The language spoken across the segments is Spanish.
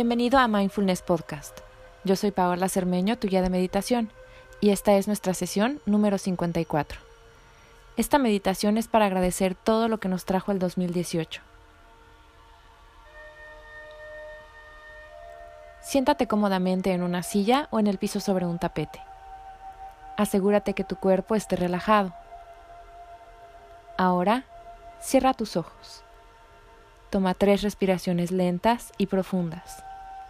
Bienvenido a Mindfulness Podcast. Yo soy Paola Cermeño, tu guía de meditación, y esta es nuestra sesión número 54. Esta meditación es para agradecer todo lo que nos trajo el 2018. Siéntate cómodamente en una silla o en el piso sobre un tapete. Asegúrate que tu cuerpo esté relajado. Ahora, cierra tus ojos. Toma tres respiraciones lentas y profundas.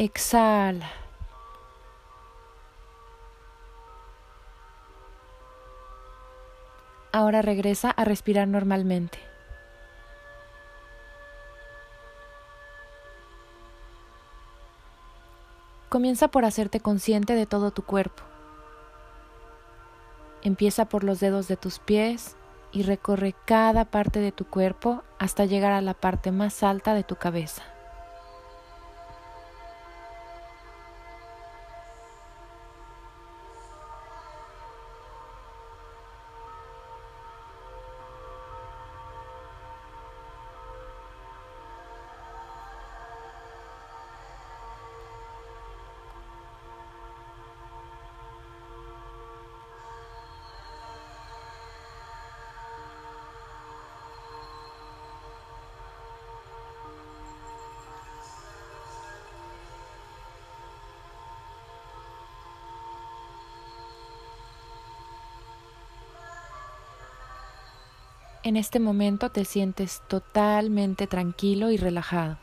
Exhala. Ahora regresa a respirar normalmente. Comienza por hacerte consciente de todo tu cuerpo. Empieza por los dedos de tus pies y recorre cada parte de tu cuerpo hasta llegar a la parte más alta de tu cabeza. En este momento te sientes totalmente tranquilo y relajado.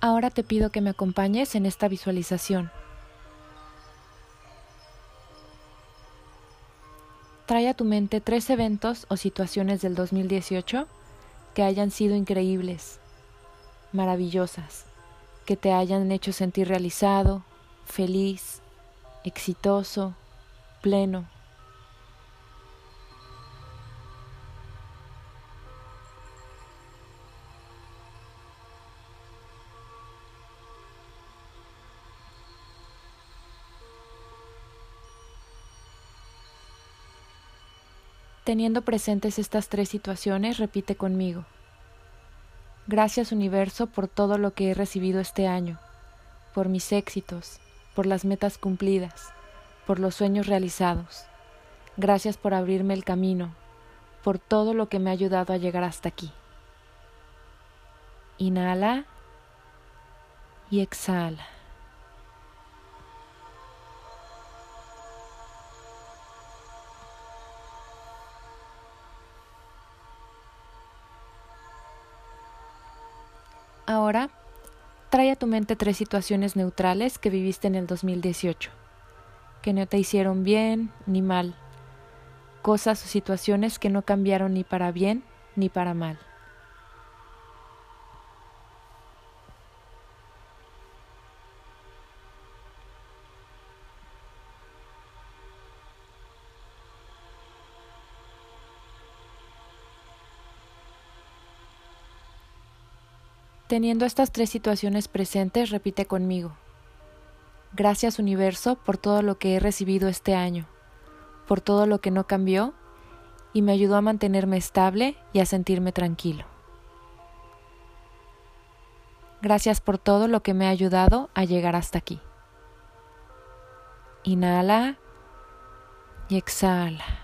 Ahora te pido que me acompañes en esta visualización. Trae a tu mente tres eventos o situaciones del 2018 que hayan sido increíbles, maravillosas, que te hayan hecho sentir realizado, feliz, exitoso, pleno. Teniendo presentes estas tres situaciones, repite conmigo. Gracias universo por todo lo que he recibido este año, por mis éxitos, por las metas cumplidas, por los sueños realizados. Gracias por abrirme el camino, por todo lo que me ha ayudado a llegar hasta aquí. Inhala y exhala. Ahora Trae a tu mente tres situaciones neutrales que viviste en el 2018, que no te hicieron bien ni mal, cosas o situaciones que no cambiaron ni para bien ni para mal. Teniendo estas tres situaciones presentes, repite conmigo. Gracias universo por todo lo que he recibido este año, por todo lo que no cambió y me ayudó a mantenerme estable y a sentirme tranquilo. Gracias por todo lo que me ha ayudado a llegar hasta aquí. Inhala y exhala.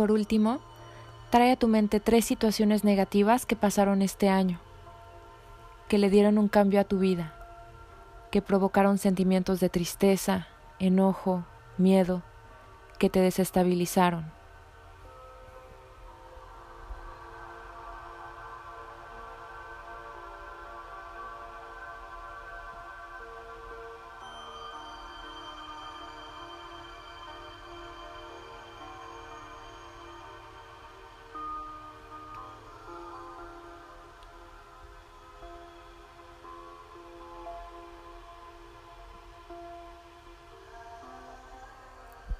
Por último, trae a tu mente tres situaciones negativas que pasaron este año, que le dieron un cambio a tu vida, que provocaron sentimientos de tristeza, enojo, miedo, que te desestabilizaron.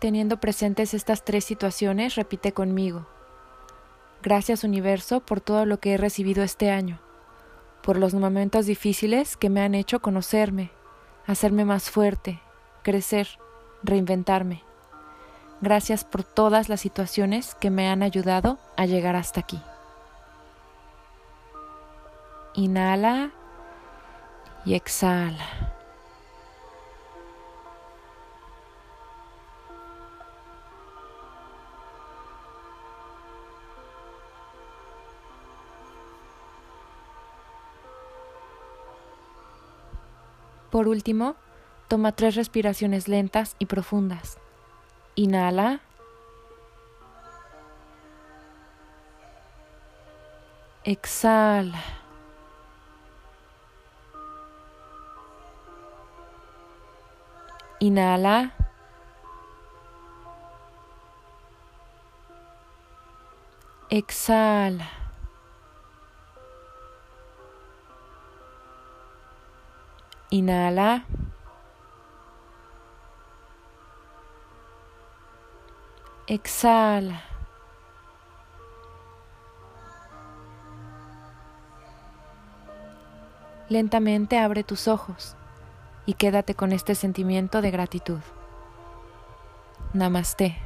Teniendo presentes estas tres situaciones, repite conmigo. Gracias universo por todo lo que he recibido este año, por los momentos difíciles que me han hecho conocerme, hacerme más fuerte, crecer, reinventarme. Gracias por todas las situaciones que me han ayudado a llegar hasta aquí. Inhala y exhala. Por último, toma tres respiraciones lentas y profundas. Inhala. Exhala. Inhala. Exhala. Inhala. Exhala. Lentamente abre tus ojos y quédate con este sentimiento de gratitud. Namaste.